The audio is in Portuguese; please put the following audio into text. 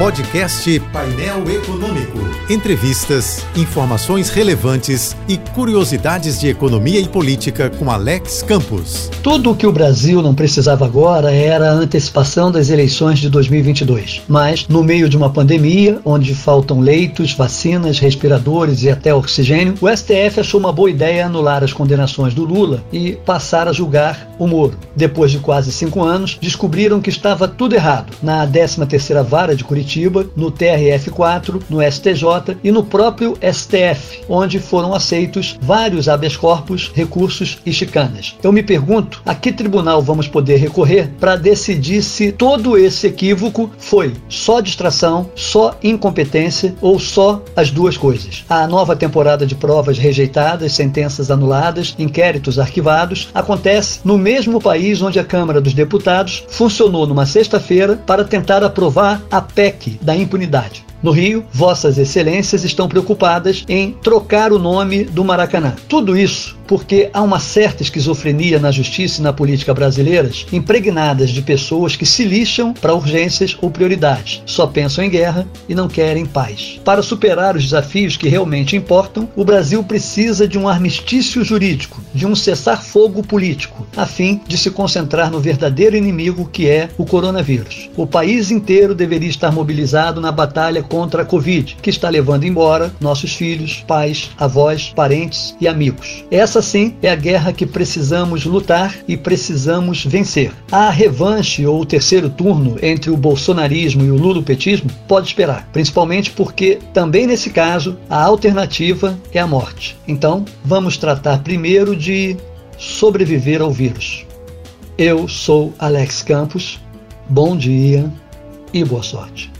Podcast Painel Econômico. Entrevistas, informações relevantes e curiosidades de economia e política com Alex Campos. Tudo o que o Brasil não precisava agora era a antecipação das eleições de 2022. Mas, no meio de uma pandemia, onde faltam leitos, vacinas, respiradores e até oxigênio, o STF achou uma boa ideia anular as condenações do Lula e passar a julgar o Moro. Depois de quase cinco anos, descobriram que estava tudo errado. Na 13ª Vara de Curitiba, Curitiba, no TRF4, no STJ e no próprio STF, onde foram aceitos vários habeas corpus, recursos e chicanas. Eu me pergunto a que tribunal vamos poder recorrer para decidir se todo esse equívoco foi só distração, só incompetência ou só as duas coisas. A nova temporada de provas rejeitadas, sentenças anuladas, inquéritos arquivados acontece no mesmo país onde a Câmara dos Deputados funcionou numa sexta-feira para tentar aprovar a PEC da impunidade. No Rio, Vossas Excelências estão preocupadas em trocar o nome do Maracanã. Tudo isso porque há uma certa esquizofrenia na justiça e na política brasileiras, impregnadas de pessoas que se lixam para urgências ou prioridades, só pensam em guerra e não querem paz. Para superar os desafios que realmente importam, o Brasil precisa de um armistício jurídico, de um cessar-fogo político, a fim de se concentrar no verdadeiro inimigo que é o coronavírus. O país inteiro deveria estar mobilizado na batalha contra a Covid, que está levando embora nossos filhos, pais, avós, parentes e amigos. Essa sim é a guerra que precisamos lutar e precisamos vencer. A revanche ou o terceiro turno entre o bolsonarismo e o lulopetismo pode esperar, principalmente porque também nesse caso a alternativa é a morte. Então, vamos tratar primeiro de sobreviver ao vírus. Eu sou Alex Campos. Bom dia e boa sorte.